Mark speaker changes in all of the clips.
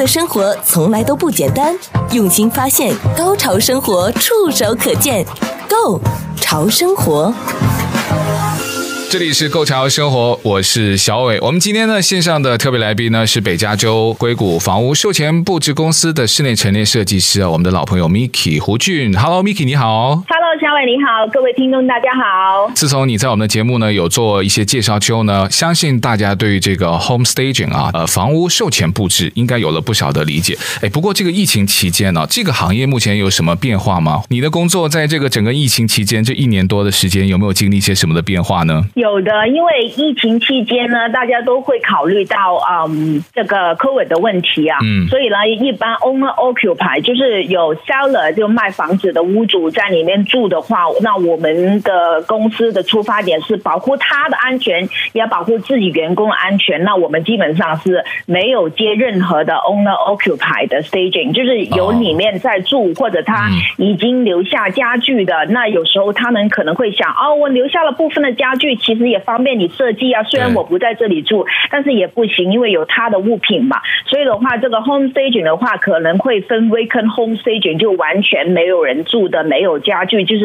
Speaker 1: 的生活从来都不简单，用心发现，高潮生活触手可见 Go 潮生活。
Speaker 2: 这里是购潮生活，我是小伟。我们今天呢线上的特别来宾呢是北加州硅谷房屋售前布置公司的室内陈列设计师啊，我们的老朋友 Miki 胡俊。Hello，Miki 你好。
Speaker 3: Hello，小伟你好，各位听众大家好。
Speaker 2: 自从你在我们的节目呢有做一些介绍之后呢，相信大家对于这个 home staging 啊，呃，房屋售前布置应该有了不少的理解。哎，不过这个疫情期间呢，这个行业目前有什么变化吗？你的工作在这个整个疫情期间这一年多的时间，有没有经历一些什么的变化呢？
Speaker 3: 有的，因为疫情期间呢，大家都会考虑到嗯这个 COVID 的问题啊，嗯，所以呢，一般 owner occupier 就是有 seller 就卖房子的屋主在里面住的话，那我们的公司的出发点是保护他的安全，也要保护自己员工安全。那我们基本上是没有接任何的 owner occupier 的 staging，就是有里面在住或者他已经留下家具的，那有时候他们可能会想，哦，我留下了部分的家具，其实也方便你设计啊。虽然我不在这里住，但是也不行，因为有他的物品嘛。所以的话，这个 home staging 的话，可能会分 vacant home staging，就完全没有人住的，没有家具，就是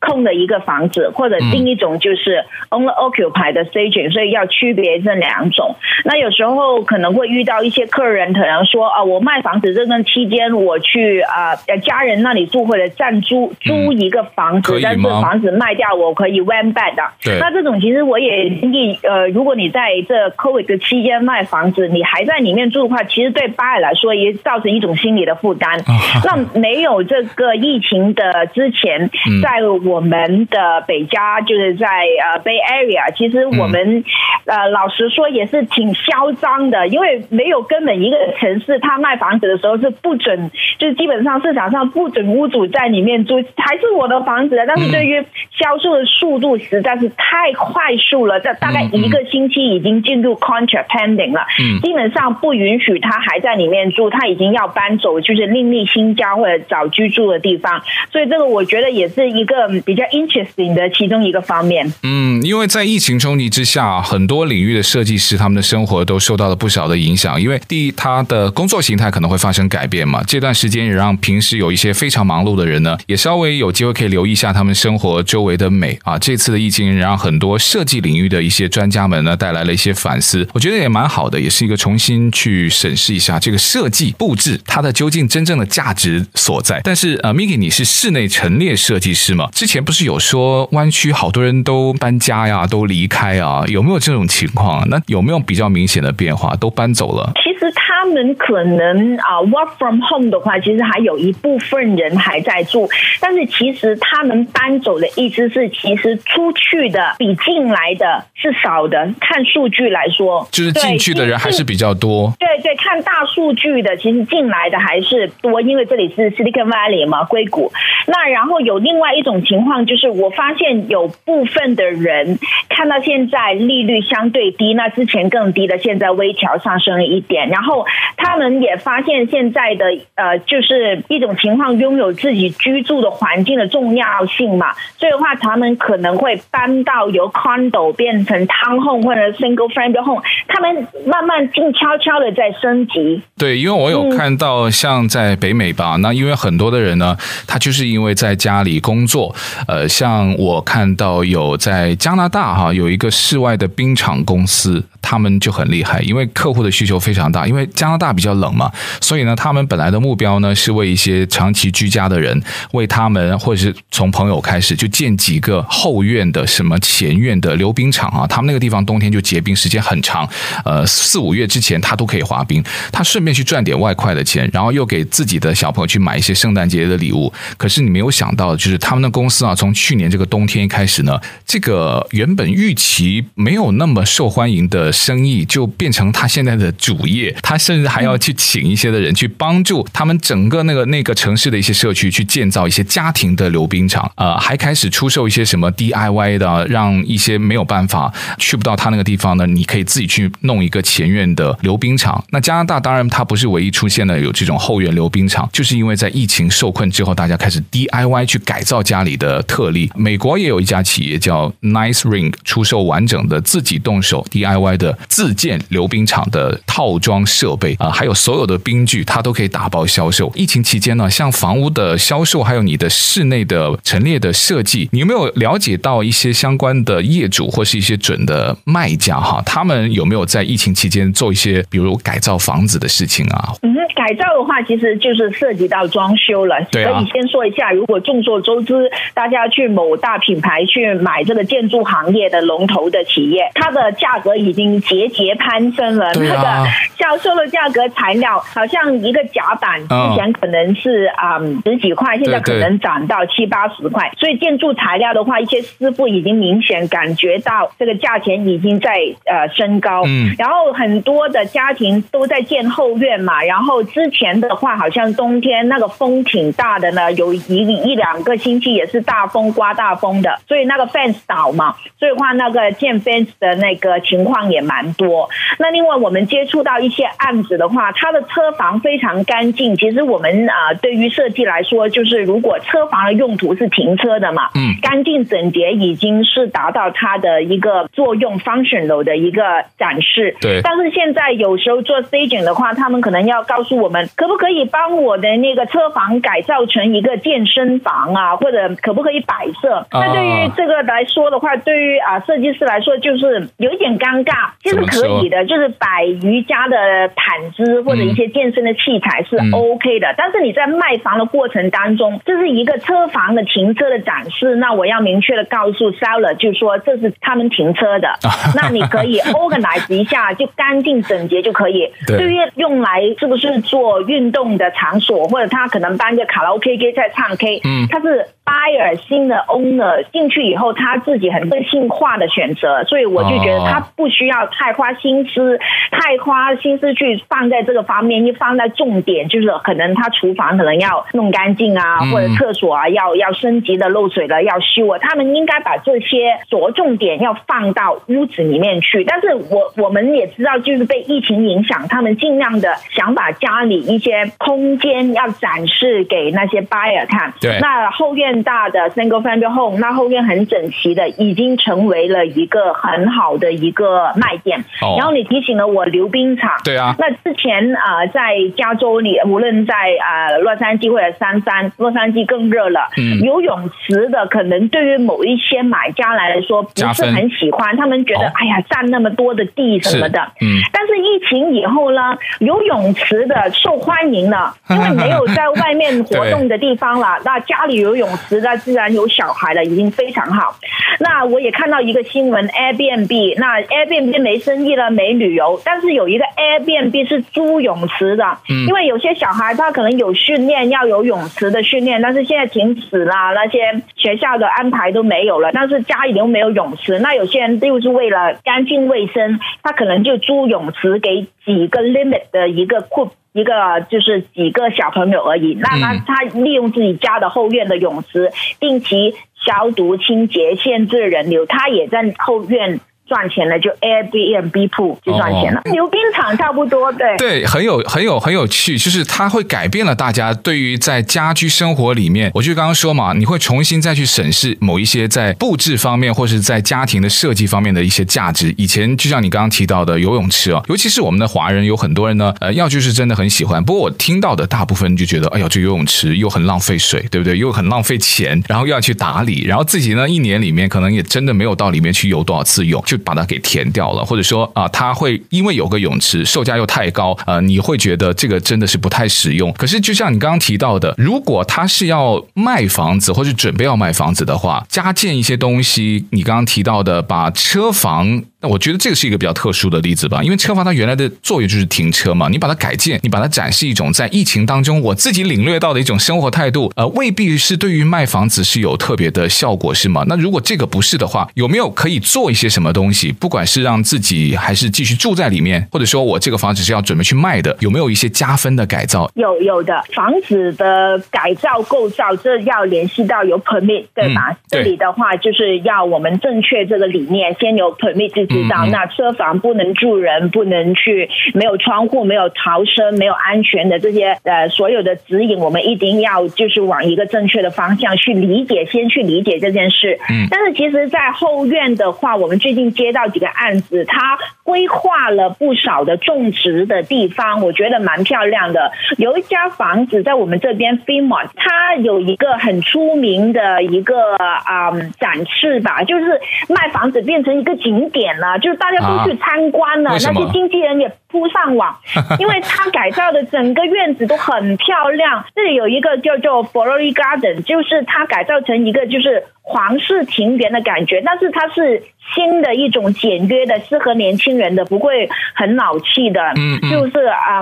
Speaker 3: 空的一个房子，或者另一种就是 only occupied 的 staging。所以要区别这两种。那有时候可能会遇到一些客人，可能说啊，我卖房子这段期间，我去啊家人那里住，或者暂租租一个房子，但是房子卖掉，我可以 rent back 的。那这种其实我也你呃，如果你在这 COVID 的期间卖房子，你还在里面住的话，其实对 buyer 来说也造成一种心理的负担。那没有这个疫情的之前，在我们的北加，就是在呃 Bay Area，其实我们呃老实说也是挺嚣张的，因为没有根本一个城市，他卖房子的时候是不准，就是基本上市场上不准屋主在里面住，还是我的房子，但是对于销售的速度实在是太快速了，这大概一个星期已经进入 contract pending 了，基本上不允许他还在里面住，他已经要搬走，就是另立新家或者找居住的地方，所以这个我觉得也是一个比较 interesting 的其中一个方面。
Speaker 2: 嗯，因为在疫情冲击之下，很多领域的设计师他们的生活都受到了不少的影响，因为第一，他的工作形态可能会发生改变嘛，这段时间也让平时有一些非常忙碌的人呢，也稍微有机会可以留意一下他们生活周围的美啊。这次的疫情让很多设计领域的一些专家们呢带来了一些反思，我觉得也蛮好的，也是一个重新去审视一下这个设计布置它的究竟真正的价值所在。但是呃，Miki 你是室内陈列设计是吗？之前不是有说湾区好多人都搬家呀，都离开啊，有没有这种情况？那有没有比较明显的变化？都搬走了？
Speaker 3: 其实他们可能啊，work from home 的话，其实还有一部分人还在住，但是其实他们搬走的意思是，其实出去的比进来的是少的。看数据来说，
Speaker 2: 就是进去的人还是比较多。
Speaker 3: 对对，看大数据的，其实进来的还是多，因为这里是 Silicon Valley 嘛，硅谷。那然后有另外一种情况，就是我发现有部分的人看到现在利率相对低，那之前更低的，现在微调上升了一点。然后他们也发现现在的呃，就是一种情况，拥有自己居住的环境的重要性嘛。所以的话，他们可能会搬到由 condo 变成 town home 或者 single family home，他们慢慢静悄悄的在升级。
Speaker 2: 对，因为我有看到像在北美吧，那因为很多的人呢，他就是因为在家里工作，呃，像我看到有在加拿大哈，有一个室外的冰场公司。他们就很厉害，因为客户的需求非常大。因为加拿大比较冷嘛，所以呢，他们本来的目标呢是为一些长期居家的人，为他们或者是从朋友开始就建几个后院的什么前院的溜冰场啊。他们那个地方冬天就结冰时间很长，呃，四五月之前他都可以滑冰。他顺便去赚点外快的钱，然后又给自己的小朋友去买一些圣诞节的礼物。可是你没有想到，就是他们的公司啊，从去年这个冬天开始呢，这个原本预期没有那么受欢迎的。生意就变成他现在的主业，他甚至还要去请一些的人去帮助他们整个那个那个城市的一些社区去建造一些家庭的溜冰场，呃，还开始出售一些什么 DIY 的，让一些没有办法去不到他那个地方呢，你可以自己去弄一个前院的溜冰场。那加拿大当然它不是唯一出现了有这种后院溜冰场，就是因为在疫情受困之后，大家开始 DIY 去改造家里的特例。美国也有一家企业叫 Nice Ring，出售完整的自己动手 DIY 的。自建溜冰场的套装设备啊，还还有所有的冰具，它都可以打包销售。疫情期间呢，像房屋的销售，还有你的室内的陈列的设计，你有没有了解到一些相关的业主或是一些准的卖家哈？他们有没有在疫情期间做一些，比如改造房子的事情啊？
Speaker 3: 嗯，改造的话，其实就是涉及到装修了。对啊。可以先说一下，如果众所周知，大家去某大品牌去买这个建筑行业的龙头的企业，它的价格已经节节攀升了。对啊。那个销售的价格，材料好像一个甲板之前可能是啊、嗯、十几块，现在可能涨到七八十块。所以建筑材料的话，一些师傅已经明显感觉到这个价钱已经在呃升高。嗯。然后很多的家庭都在建后院嘛，然后之前的话，好像冬天那个风挺大的呢，有一一两个星期也是大风刮大风的，所以那个 fence 倒嘛，所以话那个建 fence 的那个情况也蛮多。那另外我们接触到一些案子的话，它的车房非常干净。其实我们啊，对于设计来说，就是如果车房的用途是停车的嘛，嗯，干净整洁已经是达到它的一个作用 functional 的一个展示。
Speaker 2: 对。
Speaker 3: 但是现在有时候做 staging 的话，他们可能要告诉我们，可不可以帮我的那个车房改造成一个健身房啊，或者可不可以摆设？那对于这个来说的话，对于啊设计师来说，就是有一点尴尬。其实可以的，就是摆瑜伽的毯子或者一些健身的器材是 OK 的。嗯、但是你在卖房的过程当中，这是一个车房的停车的展示，那我要明确的告诉 seller，就是说这是他们停车的。那你可以 organize 一下，就干净整洁就可以。对，于用来是不是做运动的场所，或者他可能搬个卡拉 OK 机在唱 K，嗯，他是。buyer 新的 owner 进去以后，他自己很个性化的选择，所以我就觉得他不需要太花心思，太花心思去放在这个方面，一放在重点就是可能他厨房可能要弄干净啊，或者厕所啊要要升级的漏水了要修啊，他们应该把这些着重点要放到屋子里面去。但是我我们也知道，就是被疫情影响，他们尽量的想把家里一些空间要展示给那些 buyer 看。对，那后院。大的 single family home，那后院很整齐的，已经成为了一个很好的一个卖点。Oh. 然后你提醒了我溜冰场，对啊。那之前啊、呃，在加州里，无论在啊、呃、洛杉矶或者三藩，洛杉矶更热了。嗯。游泳池的可能对于某一些买家来说不是很喜欢，他们觉得、oh. 哎呀占那么多的地什么的。嗯。但是疫情以后呢，游泳池的受欢迎了，因为没有在外面活动的地方了，那家里游泳。池那自然有小孩了，已经非常好。那我也看到一个新闻，Airbnb，那 Airbnb 没生意了，没旅游，但是有一个 Airbnb 是租泳池的，因为有些小孩他可能有训练，要有泳池的训练，但是现在停止了，那些学校的安排都没有了，但是家里又没有泳池，那有些人就是为了干净卫生，他可能就租泳池给几个 limit 的一个库。一个就是几个小朋友而已，那他他利用自己家的后院的泳池，定期消毒清洁，限制人流，他也在后院。赚钱了就 Airbnb pool 就赚钱了，溜、哦、冰场差不多对
Speaker 2: 对，很有很有很有趣，就是它会改变了大家对于在家居生活里面，我就刚刚说嘛，你会重新再去审视某一些在布置方面或是在家庭的设计方面的一些价值。以前就像你刚刚提到的游泳池哦，尤其是我们的华人有很多人呢，呃，要就是真的很喜欢。不过我听到的大部分就觉得，哎呀，这游泳池又很浪费水，对不对？又很浪费钱，然后又要去打理，然后自己呢一年里面可能也真的没有到里面去游多少次泳，就。把它给填掉了，或者说啊，它会因为有个泳池，售价又太高，呃，你会觉得这个真的是不太实用。可是就像你刚刚提到的，如果他是要卖房子或者准备要卖房子的话，加建一些东西，你刚刚提到的把车房。我觉得这个是一个比较特殊的例子吧，因为车房它原来的作用就是停车嘛，你把它改建，你把它展示一种在疫情当中我自己领略到的一种生活态度，呃，未必是对于卖房子是有特别的效果，是吗？那如果这个不是的话，有没有可以做一些什么东西？不管是让自己还是继续住在里面，或者说我这个房子是要准备去卖的，有没有一些加分的改造？有有的，房子的改造构造，这要联系到有 permit 对吧？嗯、对，这里的话就是要我们正确这个理念，先有 permit 就。
Speaker 3: 知道，那车房不能住人，不能去没有窗户、没有逃生、没有安全的这些呃所有的指引，我们一定要就是往一个正确的方向去理解，先去理解这件事。嗯，但是其实，在后院的话，我们最近接到几个案子，它规划了不少的种植的地方，我觉得蛮漂亮的。有一家房子在我们这边 Fremont 它有一个很出名的一个啊、嗯、展示吧，就是卖房子变成一个景点了，就是大家都去参观了，啊、那些经纪人也扑上网，因为他改造的整个院子都很漂亮。这里有一个叫做 Flory Garden，就是它改造成一个就是皇室庭园的感觉，但是它是。新的一种简约的、适合年轻人的，不会很老气的，嗯，就是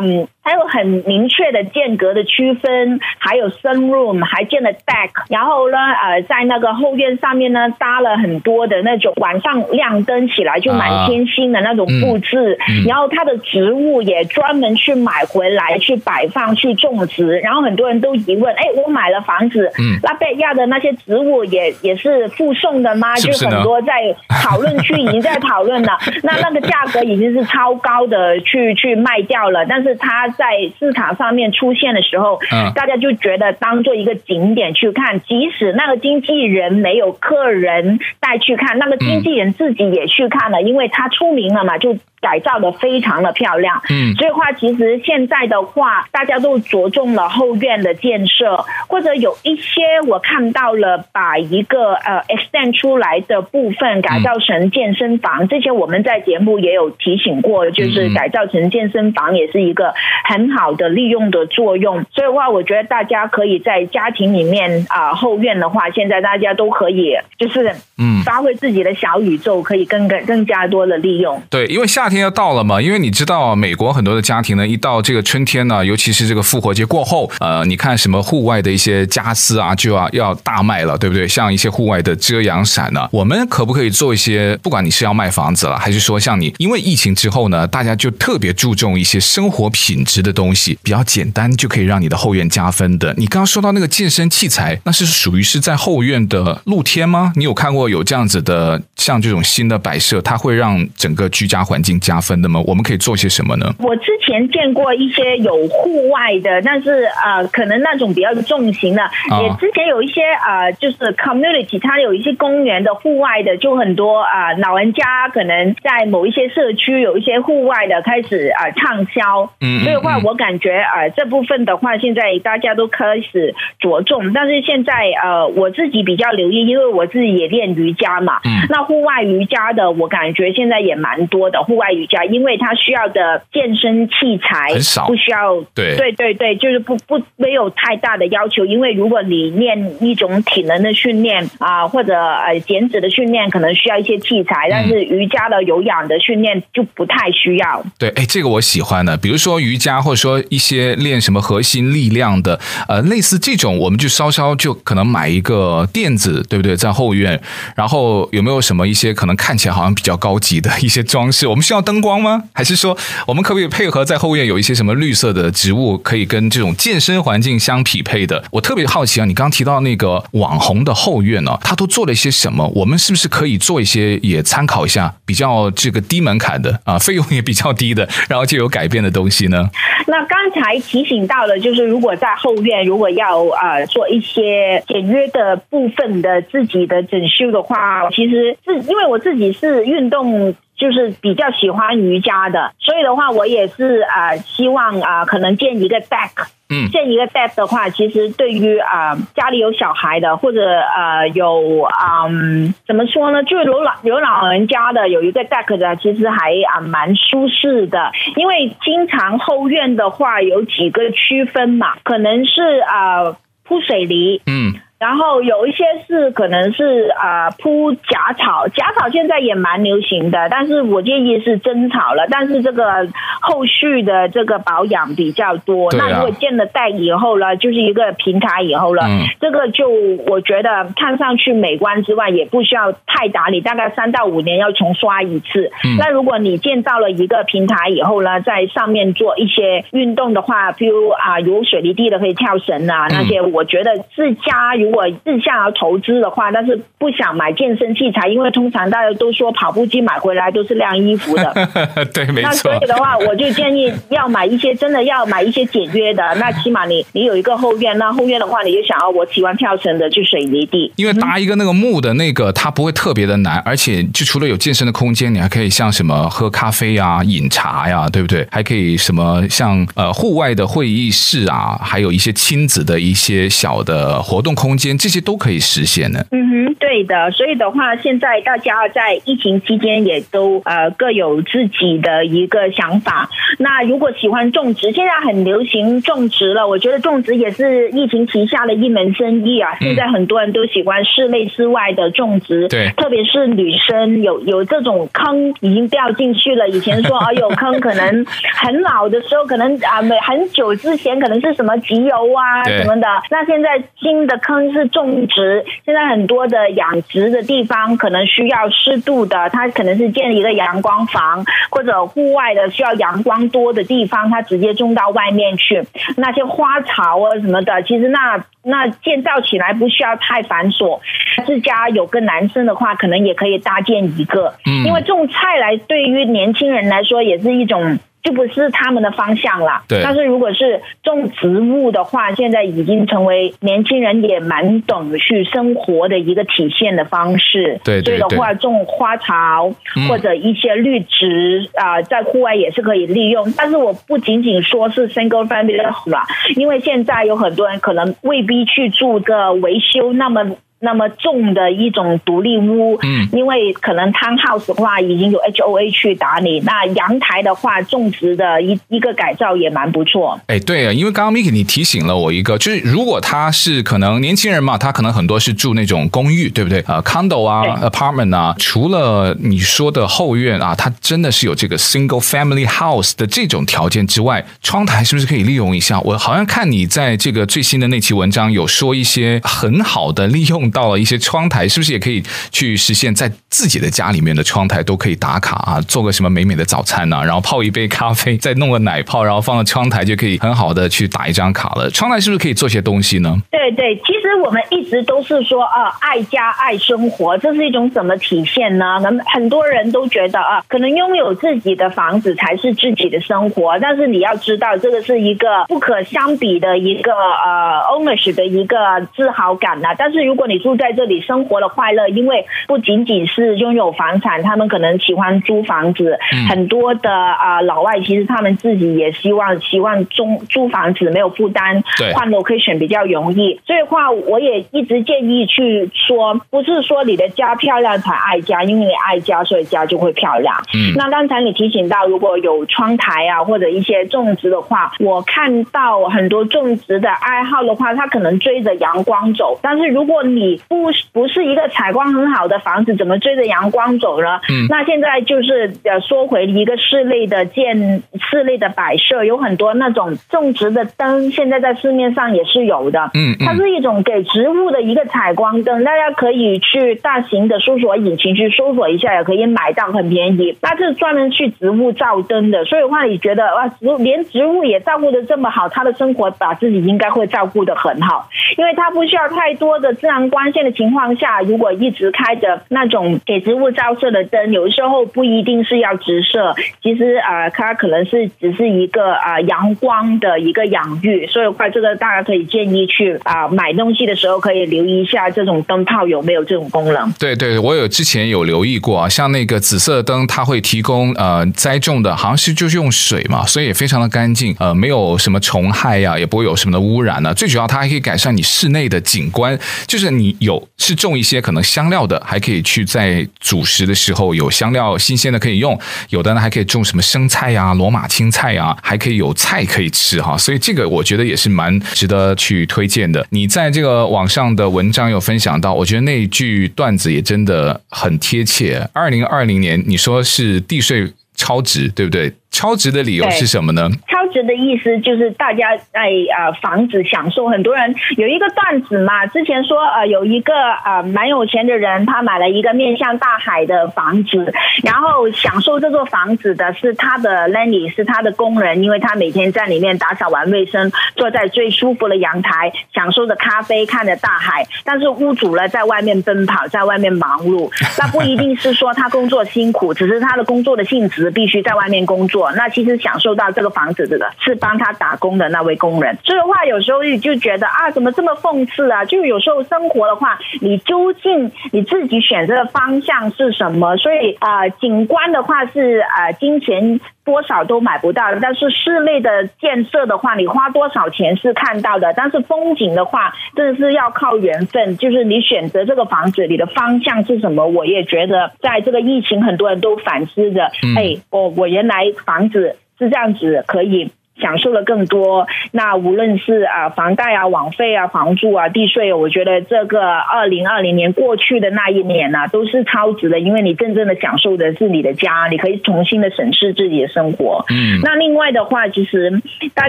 Speaker 3: 嗯，还有很明确的间隔的区分，还有 sunroom，还建了 deck，然后呢，呃，在那个后院上面呢，搭了很多的那种晚上亮灯起来就满天星的那种布置，啊嗯、然后它的植物也专门去买回来去摆放去种植，然后很多人都疑问，哎，我买了房子，嗯，拉贝亚的那些植物也也是附送的吗？是是就很多在讨论区已经在讨论了，那 那个价格已经是超高的去去卖掉了，但是它在市场上面出现的时候，嗯，大家就觉得当做一个景点去看，即使那个经纪人没有客人带去看，那个经纪人自己也去看了，因为他出名了嘛，就。改造的非常的漂亮，嗯，所以话其实现在的话，大家都着重了后院的建设，或者有一些我看到了把一个呃 extend 出来的部分改造成健身房，这些我们在节目也有提醒过，就是改造成健身房也是一个很好的利用的作用。所以的话，我觉得大家可以在家庭里面啊后院的话，现在大家都可以就是嗯发挥自己的小宇宙，可以更更更加多的利用。
Speaker 2: 对，因为夏天。天要到了嘛？因为你知道，美国很多的家庭呢，一到这个春天呢，尤其是这个复活节过后，呃，你看什么户外的一些家私啊，就要要大卖了，对不对？像一些户外的遮阳伞呢，我们可不可以做一些？不管你是要卖房子了，还是说像你，因为疫情之后呢，大家就特别注重一些生活品质的东西，比较简单就可以让你的后院加分的。你刚刚说到那个健身器材，那是属于是在后院的露天吗？你有看过有这样子的，像这种新的摆设，它会让整个居家环境加分的吗？我们可以做些什么呢？
Speaker 3: 我之前见过一些有户外的，但是呃，可能那种比较重型的，哦、也之前有一些呃，就是 community，它有一些公园的户外的，就很多啊、呃，老人家可能在某一些社区有一些户外的开始啊畅销。嗯，所以的话，我感觉呃这部分的话，现在大家都开始着重，但是现在呃，我自己比较留意，因为我自己也练瑜伽嘛。嗯，那户外瑜伽的，我感觉现在也蛮多的户外瑜伽。因为它需要的健身器材很少，不需要对对对对，就是不不没有太大的要求。因为如果你练一种体能的训练啊，或者呃减脂的训练，可能需要一些器材，但是瑜伽的有氧的训练就不太需要。
Speaker 2: 嗯、对，哎，这个我喜欢的，比如说瑜伽，或者说一些练什么核心力量的，呃，类似这种，我们就稍稍就可能买一个垫子，对不对？在后院，然后有没有什么一些可能看起来好像比较高级的一些装饰？我们需要灯光吗？还是说，我们可不可以配合在后院有一些什么绿色的植物，可以跟这种健身环境相匹配的？我特别好奇啊，你刚提到那个网红的后院呢、他都做了一些什么？我们是不是可以做一些也参考一下，比较这个低门槛的啊，费用也比较低的，然后就有改变的东西呢？
Speaker 3: 那刚才提醒到了，就是如果在后院如果要啊做一些简约的部分的自己的整修的话，其实是因为我自己是运动。就是比较喜欢瑜伽的，所以的话，我也是啊、呃，希望啊、呃，可能建一个 deck。嗯，建一个 deck 的话，其实对于啊、呃、家里有小孩的，或者呃有啊、呃、怎么说呢，就是有老有老人家的，有一个 deck 的，其实还啊蛮舒适的。因为经常后院的话有几个区分嘛，可能是啊、呃、铺水泥。嗯。然后有一些是可能是啊铺假草，假草现在也蛮流行的，但是我建议是真草了。但是这个后续的这个保养比较多。啊、那如果建了带以后呢，就是一个平台以后了，嗯、这个就我觉得看上去美观之外，也不需要太打理，大概三到五年要重刷一次。嗯、那如果你建造了一个平台以后呢，在上面做一些运动的话，比如啊有水泥地的可以跳绳啊那些，我觉得自家如果是想要投资的话，但是不想买健身器材，因为通常大家都说跑步机买回来都是晾衣服的。
Speaker 2: 对，没错。
Speaker 3: 那所以的话，我就建议要买一些真的要买一些简约的。那起码你你有一个后院，那后院的话，你就想要我喜欢跳绳的去水泥地，
Speaker 2: 因为搭一个那个木的那个，它不会特别的难，而且就除了有健身的空间，你还可以像什么喝咖啡啊、饮茶呀、啊，对不对？还可以什么像呃户外的会议室啊，还有一些亲子的一些小的活动空间，这些都可以实现的。
Speaker 3: 嗯哼，对的。所以的话，现在大家在疫情期间也都呃各有自己的一个想法。那如果喜欢种植，现在很流行种植了，我觉得种植也是疫情旗下的一门生意啊。现在很多人都喜欢室内室外的种植，对，特别是女生有有这种坑已经掉进去了。以前说啊有坑，可能很老的时候，可能啊没很久之前可能是什么集邮啊什么的。那现在新的坑是种植，现在很多的养殖的地方可能需要适度的，它可能是建一个阳光房或者户外的需要阳光多的地方，它直接种到外面去。那些花草啊什么的，其实那那建造起来不需要太繁琐。自家有个男生的话，可能也可以搭建一个，因为种菜来对于年轻人来说也是一种。就不是他们的方向了。对。但是如果是种植物的话，现在已经成为年轻人也蛮懂去生活的一个体现的方式。对，对，对。所以的话，种花草或者一些绿植啊、嗯呃，在户外也是可以利用。但是我不仅仅说是 single family 啦，因为现在有很多人可能未必去住个维修那么。那么重的一种独立屋，嗯，因为可能 townhouse 的话已经有 HOA 去打理，那阳台的话种植的一一个改造也蛮不错。
Speaker 2: 哎，对啊，因为刚刚 Miki 你提醒了我一个，就是如果他是可能年轻人嘛，他可能很多是住那种公寓，对不对？呃，condo 啊，apartment 啊，除了你说的后院啊，它真的是有这个 single family house 的这种条件之外，窗台是不是可以利用一下？我好像看你在这个最新的那期文章有说一些很好的利用。到了一些窗台，是不是也可以去实现，在自己的家里面的窗台都可以打卡啊，做个什么美美的早餐呢、啊？然后泡一杯咖啡，再弄个奶泡，然后放到窗台就可以很好的去打一张卡了。窗台是不是可以做些东西呢？
Speaker 3: 对对，其实我们一直都是说啊，爱家爱生活，这是一种怎么体现呢？那么很多人都觉得啊，可能拥有自己的房子才是自己的生活，但是你要知道，这个是一个不可相比的一个呃 ownership 的一个自豪感呐、啊。但是如果你住在这里生活的快乐，因为不仅仅是拥有房产，他们可能喜欢租房子。嗯、很多的啊、呃、老外其实他们自己也希望希望租租房子没有负担，换 location 比较容易。所以的话，我也一直建议去说，不是说你的家漂亮才爱家，因为你爱家，所以家就会漂亮。嗯，那刚才你提醒到，如果有窗台啊或者一些种植的话，我看到很多种植的爱好的话，他可能追着阳光走，但是如果你不不是一个采光很好的房子，怎么追着阳光走呢？嗯，那现在就是呃，说回一个室内的建室内的摆设，有很多那种种植的灯，现在在市面上也是有的。嗯，它是一种给植物的一个采光灯，大家可以去大型的搜索引擎去搜索一下，也可以买到很便宜。它是专门去植物照灯的，所以的话，你觉得哇，植物连植物也照顾的这么好，他的生活把自己应该会照顾的很好，因为它不需要太多的自然光。线的情况下，如果一直开着那种给植物照射的灯，有时候不一定是要直射，其实啊、呃，它可能是只是一个啊、阳光的一个养育。所以，话这个大家可以建议去啊、买东西的时候可以留意一下这种灯泡有没有这种功能。
Speaker 2: 对对，我有之前有留意过啊，像那个紫色灯，它会提供呃栽种的，好像是就是用水嘛，所以也非常的干净，呃，没有什么虫害呀、也不会有什么的污染呢、啊。最主要，它还可以改善你室内的景观，就是你。你有是种一些可能香料的，还可以去在主食的时候有香料新鲜的可以用。有的呢还可以种什么生菜呀、罗马青菜呀、啊，还可以有菜可以吃哈。所以这个我觉得也是蛮值得去推荐的。你在这个网上的文章有分享到，我觉得那一句段子也真的很贴切。二零二零年你说是地税超值，对不对？超值的理由是什么呢？
Speaker 3: 超值的意思就是大家在呃房子享受，很多人有一个段子嘛，之前说呃有一个呃蛮有钱的人，他买了一个面向大海的房子，然后享受这座房子的是他的 Lenny，是他的工人，因为他每天在里面打扫完卫生，坐在最舒服的阳台，享受着咖啡，看着大海。但是屋主呢，在外面奔跑，在外面忙碌，那不一定是说他工作辛苦，只是他的工作的性质必须在外面工作。那其实享受到这个房子这个是帮他打工的那位工人。所以的话，有时候就觉得啊，怎么这么讽刺啊？就有时候生活的话，你究竟你自己选择的方向是什么？所以啊、景观的话是啊、金钱。多少都买不到，但是室内的建设的话，你花多少钱是看到的。但是风景的话，真的是要靠缘分。就是你选择这个房子，你的方向是什么？我也觉得，在这个疫情，很多人都反思着，嗯、哎，我我原来房子是这样子，可以。享受的更多，那无论是啊房贷啊、网费啊、房租啊、地税，我觉得这个二零二零年过去的那一年呢、啊，都是超值的，因为你真正的享受的是你的家，你可以重新的审视自己的生活。嗯，那另外的话，其实大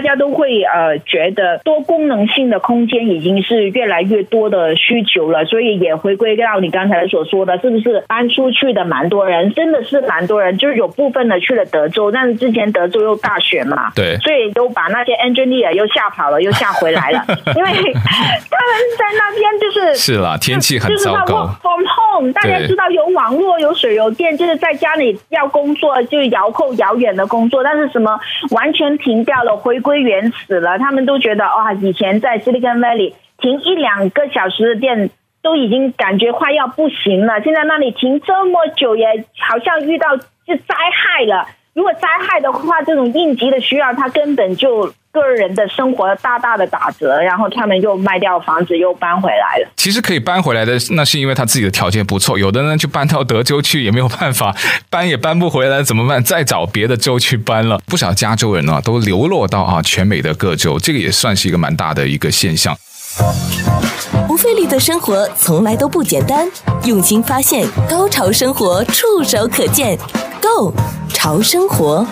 Speaker 3: 家都会呃觉得多功能性的空间已经是越来越多的需求了，所以也回归到你刚才所说的，是不是搬出去的蛮多人，真的是蛮多人，就是有部分的去了德州，但是之前德州又大选嘛，
Speaker 2: 对，
Speaker 3: 所以。都把那些 engineer 又吓跑了，又吓回来了，因为他们在那边就是
Speaker 2: 是了，天气很糟糕。就是
Speaker 3: from home，大家知道有网络、有水、有电，就是在家里要工作就遥控遥远的工作，但是什么完全停掉了，回归原始了。他们都觉得哇，以前在 Silicon Valley 停一两个小时的电都已经感觉快要不行了，现在那里停这么久，也好像遇到是灾害了。如果灾害的话，这种应急的需要，他根本就个人的生活大大的打折，然后他们又卖掉房子，又搬回来了。
Speaker 2: 其实可以搬回来的，那是因为他自己的条件不错。有的呢，就搬到德州去，也没有办法，搬也搬不回来，怎么办？再找别的州去搬了。不少加州人呢，都流落到啊全美的各州，这个也算是一个蛮大的一个现象。
Speaker 1: 不费力的生活从来都不简单，用心发现，高潮生活触手可见 Go 潮生活。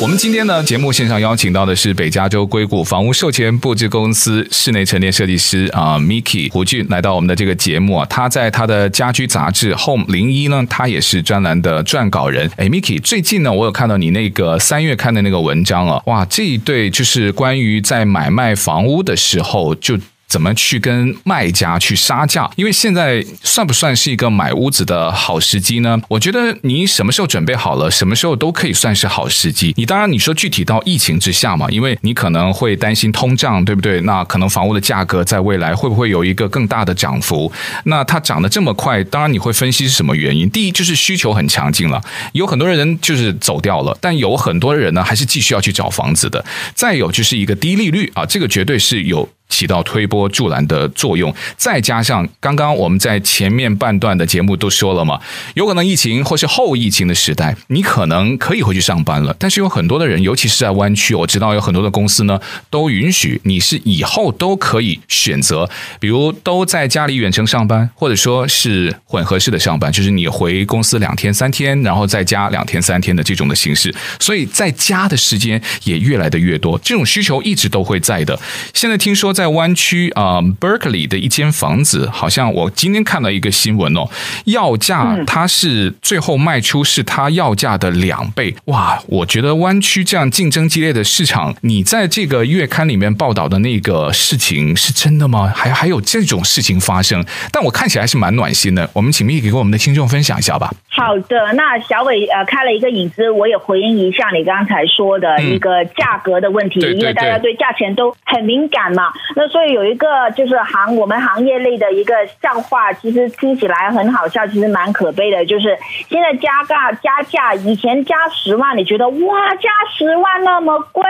Speaker 2: 我们今天呢，节目线上邀请到的是北加州硅谷房屋售前布置公司室内陈列设计师啊，Miki 胡俊来到我们的这个节目啊。他在他的家居杂志 Home 零一呢，他也是专栏的撰稿人。哎，Miki，最近呢，我有看到你那个三月刊的那个文章啊，哇，这一对就是关于在买卖房屋的时候就。怎么去跟卖家去杀价？因为现在算不算是一个买屋子的好时机呢？我觉得你什么时候准备好了，什么时候都可以算是好时机。你当然你说具体到疫情之下嘛，因为你可能会担心通胀，对不对？那可能房屋的价格在未来会不会有一个更大的涨幅？那它涨得这么快，当然你会分析是什么原因。第一就是需求很强劲了，有很多人就是走掉了，但有很多人呢还是继续要去找房子的。再有就是一个低利率啊，这个绝对是有。起到推波助澜的作用，再加上刚刚我们在前面半段的节目都说了嘛，有可能疫情或是后疫情的时代，你可能可以回去上班了。但是有很多的人，尤其是在湾区，我知道有很多的公司呢，都允许你是以后都可以选择，比如都在家里远程上班，或者说是混合式的上班，就是你回公司两天三天，然后再加两天三天的这种的形式。所以在家的时间也越来的越多，这种需求一直都会在的。现在听说。在湾区啊，Berkeley 的一间房子，好像我今天看到一个新闻哦，要价它是最后卖出是它要价的两倍，哇！我觉得湾区这样竞争激烈的市场，你在这个月刊里面报道的那个事情是真的吗？还还有这种事情发生？但我看起来是蛮暖心的。我们请 Miki 给我们的听众分享一下吧。
Speaker 3: 好的，那小伟呃开了一个引子，我也回应一下你刚才说的一个价格的问题，嗯、因为大家对价钱都很敏感嘛。那所以有一个就是行我们行业内的一个笑话，其实听起来很好笑，其实蛮可悲的。就是现在加价加价，以前加十万，你觉得哇加十万那么贵，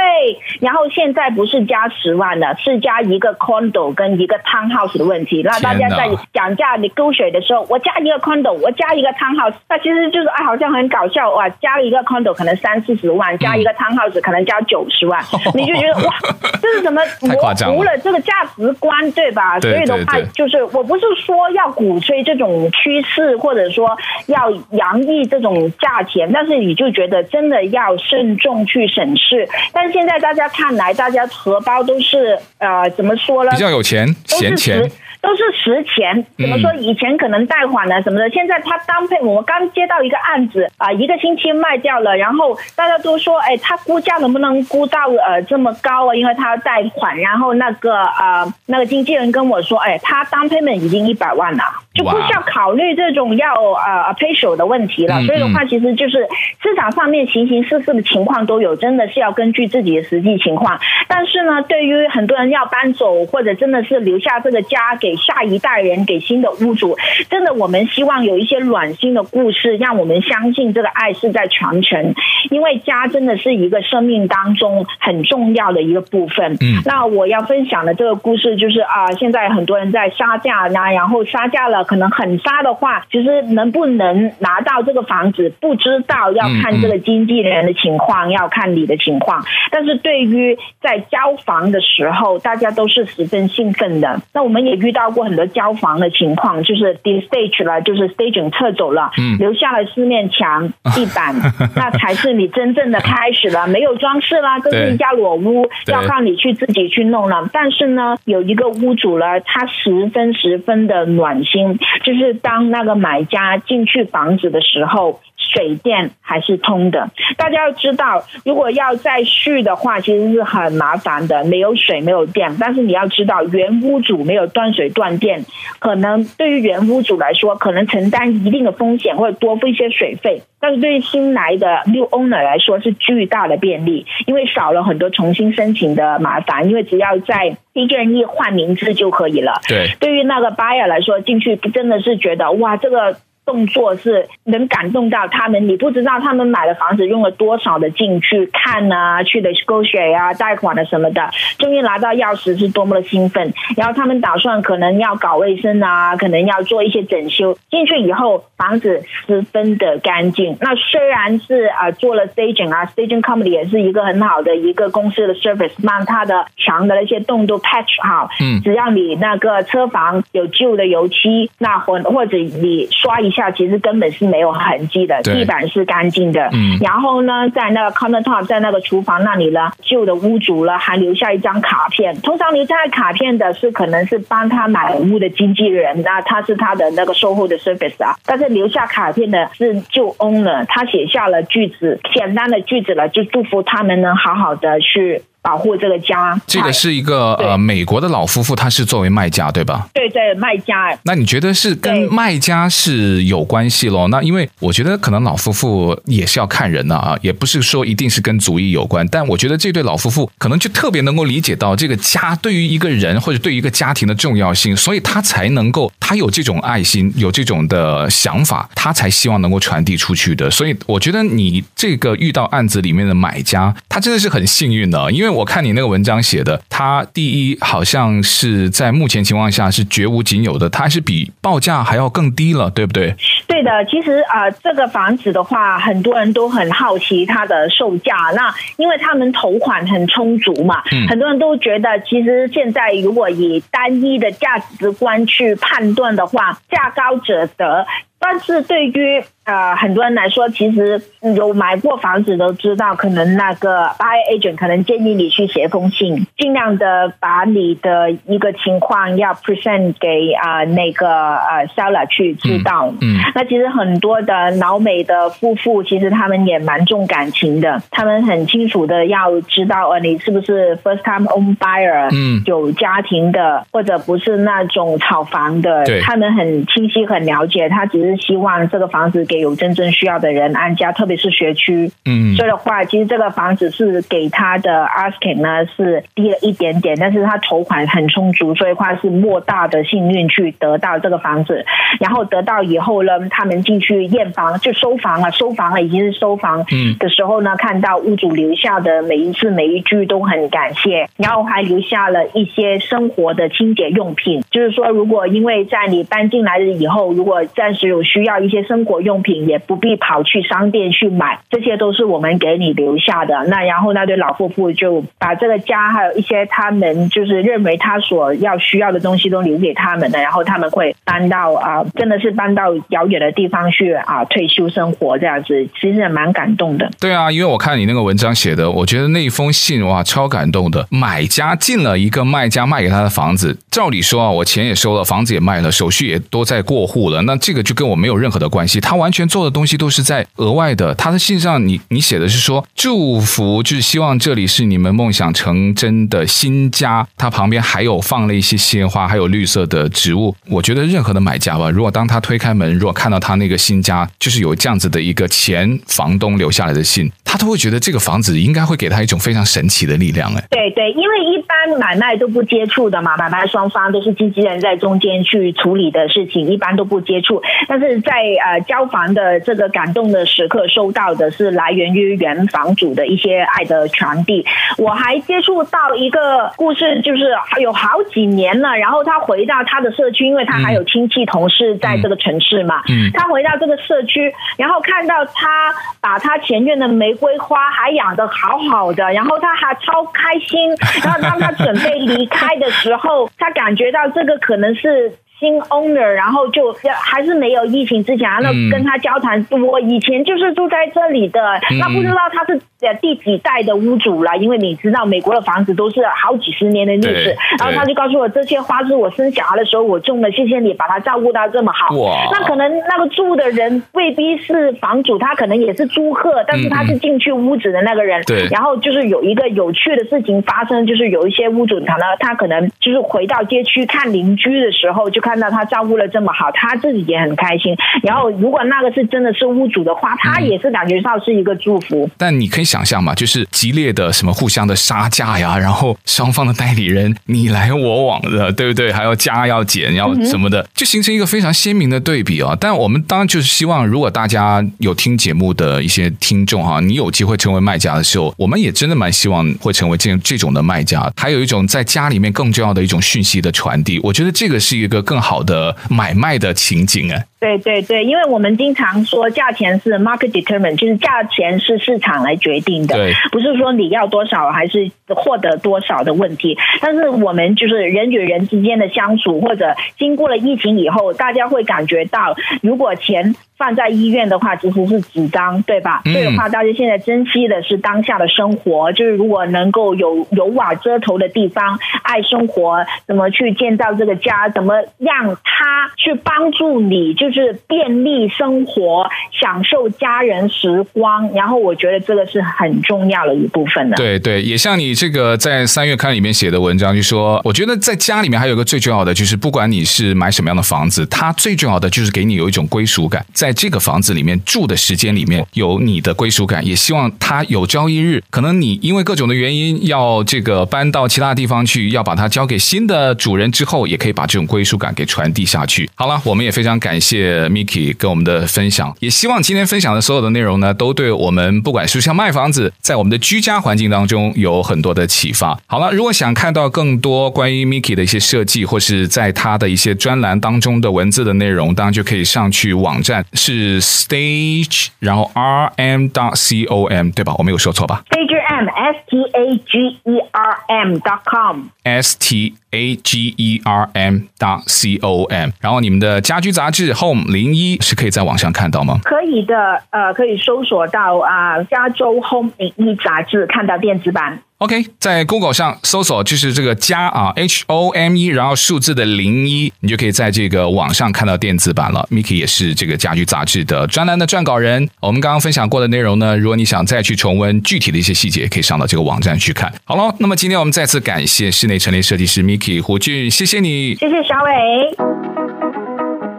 Speaker 3: 然后现在不是加十万的，是加一个 condo 跟一个 townhouse 的问题。那大家在讲价你勾水的时候，我加一个 condo，我加一个 townhouse，那其实就是哎好像很搞笑哇，加了一个 condo 可能三四十万，加一个 townhouse 可能加九十万，你就觉得哇这是什么 模糊了这个价值观，对吧？所以的话，就是我不是说要鼓吹这种趋势，或者说要洋溢这种价钱，但是你就觉得真的要慎重去审视。但是现在大家看来，大家荷包都是呃，怎么说呢？
Speaker 2: 比较有钱，闲钱。
Speaker 3: 都是实钱，怎么说？以前可能贷款呢什么的，现在他当配，我们刚接到一个案子啊，一个星期卖掉了，然后大家都说，哎，他估价能不能估到呃这么高啊？因为他要贷款，然后那个呃那个经纪人跟我说，哎，他当 payment 已经一百万了，就不需要考虑这种要呃 appraisal 的问题了。所以的话，其实就是市场上面形形色色的情况都有，真的是要根据自己的实际情况。但是呢，对于很多人要搬走或者真的是留下这个家给。给下一代人，给新的屋主，真的，我们希望有一些暖心的故事，让我们相信这个爱是在传承。因为家真的是一个生命当中很重要的一个部分。嗯，那我要分享的这个故事就是啊，现在很多人在杀价呢，然后杀价了，可能很杀的话，其实能不能拿到这个房子，不知道，要看这个经纪人的情况，要看你的情况。但是对于在交房的时候，大家都是十分兴奋的。那我们也遇到。到过很多交房的情况，就是 de-stage 了，就是 staging 撤走了，嗯，留下了四面墙、地板，那才是你真正的开始了。没有装饰啦，这是一家裸屋，要靠你去自己去弄了。但是呢，有一个屋主呢，他十分十分的暖心，就是当那个买家进去房子的时候。水电还是通的，大家要知道，如果要再续的话，其实是很麻烦的，没有水，没有电。但是你要知道，原屋主没有断水断电，可能对于原屋主来说，可能承担一定的风险，或者多付一些水费。但是对于新来的 new owner 来说，是巨大的便利，因为少了很多重新申请的麻烦，因为只要在一个人一换名字就可以了。对，对于那个 buyer 来说，进去真的是觉得哇，这个。动作是能感动到他们，你不知道他们买了房子用了多少的劲去看啊，去的勾选啊，贷款啊什么的，终于拿到钥匙是多么的兴奋。然后他们打算可能要搞卫生啊，可能要做一些整修。进去以后，房子十分的干净。那虽然是啊做了 staging 啊，staging company 也是一个很好的一个公司的 service，让他的墙的那些洞都 patch 好。嗯，只要你那个车房有旧的油漆，那或或者你刷一下。下其实根本是没有痕迹的，地板是干净的。嗯，然后呢，在那个 countertop，在那个厨房那里呢，旧的屋主呢还留下一张卡片。通常留下卡片的是可能是帮他买屋的经纪人，那他是他的那个售后的 service 啊。但是留下卡片的是旧 owner，他写下了句子，简单的句子了，就祝福他们能好好的去。保护这个家，
Speaker 2: 这个是一个呃美国的老夫妇，他是作为卖家对吧？
Speaker 3: 对对，卖家。
Speaker 2: 那你觉得是跟卖家是有关系喽？那因为我觉得可能老夫妇也是要看人的啊，也不是说一定是跟族裔有关。但我觉得这对老夫妇可能就特别能够理解到这个家对于一个人或者对于一个家庭的重要性，所以他才能够他有这种爱心，有这种的想法，他才希望能够传递出去的。所以我觉得你这个遇到案子里面的买家，他真的是很幸运的，因为。我看你那个文章写的，它第一好像是在目前情况下是绝无仅有的，它是比报价还要更低了，对不对？
Speaker 3: 对的，其实啊、呃，这个房子的话，很多人都很好奇它的售价。那因为他们头款很充足嘛，嗯、很多人都觉得，其实现在如果以单一的价值观去判断的话，价高者得。但是对于呃很多人来说，其实有买过房子都知道，可能那个 buyer agent 可能建议你去写封信，尽量的把你的一个情况要 present 给啊、呃、那个呃 seller 去知道。嗯，嗯那其实很多的老美的夫妇，其实他们也蛮重感情的，他们很清楚的要知道呃你是不是 first time home buyer，嗯，有家庭的或者不是那种炒房的，对他们很清晰很了解，他只是。是希望这个房子给有真正需要的人安家，特别是学区。嗯，所以的话，其实这个房子是给他的 asking 呢是低了一点点，但是他筹款很充足，所以话是莫大的幸运去得到这个房子。然后得到以后呢，他们进去验房就收房了，收房了已经是收房。嗯，的时候呢，看到屋主留下的每一次每一句都很感谢，然后还留下了一些生活的清洁用品，就是说，如果因为在你搬进来了以后，如果暂时有有需要一些生活用品，也不必跑去商店去买，这些都是我们给你留下的。那然后那对老夫妇就把这个家还有一些他们就是认为他所要需要的东西都留给他们的，然后他们会搬到啊，真的是搬到遥远的地方去啊退休生活这样子，其实也蛮感动的。
Speaker 2: 对啊，因为我看你那个文章写的，我觉得那一封信哇超感动的。买家进了一个卖家卖给他的房子，照理说啊，我钱也收了，房子也卖了，手续也都在过户了，那这个就跟我没有任何的关系。他完全做的东西都是在额外的。他的信上你你写的是说祝福，就是希望这里是你们梦想成真的新家。他旁边还有放了一些鲜花，还有绿色的植物。我觉得任何的买家吧，如果当他推开门，如果看到他那个新家，就是有这样子的一个前房东留下来的信，他都会觉得这个房子应该会给他一种非常神奇的力量。哎，
Speaker 3: 对对，因为一般买卖都不接触的嘛，买卖双方都是经纪人在中间去处理的事情，一般都不接触。但是在呃交房的这个感动的时刻，收到的是来源于原房主的一些爱的传递。我还接触到一个故事，就是有好几年了，然后他回到他的社区，因为他还有亲戚同事在这个城市嘛，嗯，他回到这个社区，然后看到他把他前院的玫瑰花还养得好好的，然后他还超开心，然后当他准备离开的时候，他感觉到这个可能是。新 owner，然后就还是没有疫情之前，那跟他交谈，我以前就是住在这里的，那不知道他是第几代的屋主了，因为你知道美国的房子都是好几十年的历史，然后他就告诉我，这些花是我生小孩的时候我种的，谢谢你把它照顾到这么好。那可能那个住的人未必是房主，他可能也是租客，但是他是进去屋子的那个人。对，然后就是有一个有趣的事情发生，就是有一些屋主他呢，他可能就是回到街区看邻居的时候就。看到他照顾的这么好，他自己也很开心。然后，如果那个是真的是屋主的话，他也是感觉到是一个祝福。嗯、
Speaker 2: 但你可以想象嘛，就是激烈的什么互相的杀价呀，然后双方的代理人你来我往的，对不对？还要加要减要什么的，就形成一个非常鲜明的对比啊。但我们当然就是希望，如果大家有听节目的一些听众哈，你有机会成为卖家的时候，我们也真的蛮希望会成为这这种的卖家。还有一种在家里面更重要的一种讯息的传递，我觉得这个是一个更。好的买卖的情景啊，
Speaker 3: 对对对，因为我们经常说价钱是 market determined，就是价钱是市场来决定的，对，不是说你要多少还是获得多少的问题。但是我们就是人与人之间的相处，或者经过了疫情以后，大家会感觉到，如果钱放在医院的话，其实是纸张，对吧？所以的话，大家现在珍惜的是当下的生活，就是如果能够有有瓦遮头的地方，爱生活，怎么去建造这个家，怎么让他去帮助你，就就是便利生活，享受家人时光。然后，我觉得这个是很重要的一部分的。
Speaker 2: 对对，也像你这个在三月刊里面写的文章，就说，我觉得在家里面还有个最重要的，就是不管你是买什么样的房子，它最重要的就是给你有一种归属感，在。这个房子里面住的时间里面有你的归属感，也希望他有朝一日，可能你因为各种的原因要这个搬到其他地方去，要把它交给新的主人之后，也可以把这种归属感给传递下去。好了，我们也非常感谢 Miki 跟我们的分享，也希望今天分享的所有的内容呢，都对我们不管是像卖房子，在我们的居家环境当中有很多的启发。好了，如果想看到更多关于 Miki 的一些设计，或是在他的一些专栏当中的文字的内容，当然就可以上去网站。是 stage，然后 r m dot c o m 对吧？我没有说错吧
Speaker 3: ？Stage M S T A G E R M dot com
Speaker 2: S T A G E R M dot C O M。然后你们的家居杂志 Home 零一是可以在网上看到吗？
Speaker 3: 可以的，呃，可以搜索到啊、加州 Home 零一杂志，看到电子版。
Speaker 2: OK，在 Google 上搜索就是这个加啊，H O M E，然后数字的零一，你就可以在这个网上看到电子版了。Miki 也是这个家居杂志的专栏的撰稿人。我们刚刚分享过的内容呢，如果你想再去重温具体的一些细节，可以上到这个网站去看。好了，那么今天我们再次感谢室内陈列设计师 Miki 胡俊，谢谢你，
Speaker 3: 谢谢小伟。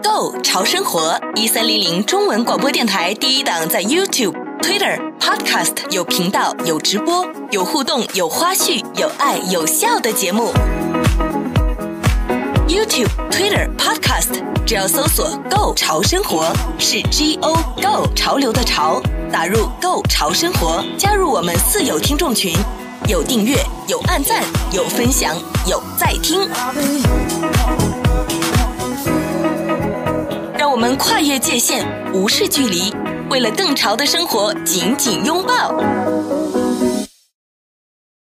Speaker 1: Go 潮生活一三零零中文广播电台第一档在 YouTube。Twitter Podcast 有频道、有直播、有互动、有花絮、有爱、有笑的节目。YouTube、Twitter Podcast 只要搜索 “Go 潮生活”，是 G O Go 潮流的潮，打入 Go 潮生活，加入我们四有听众群，有订阅、有按赞、有分享、有在听。让我们跨越界限，无视距离，为了更潮的生活紧紧拥抱。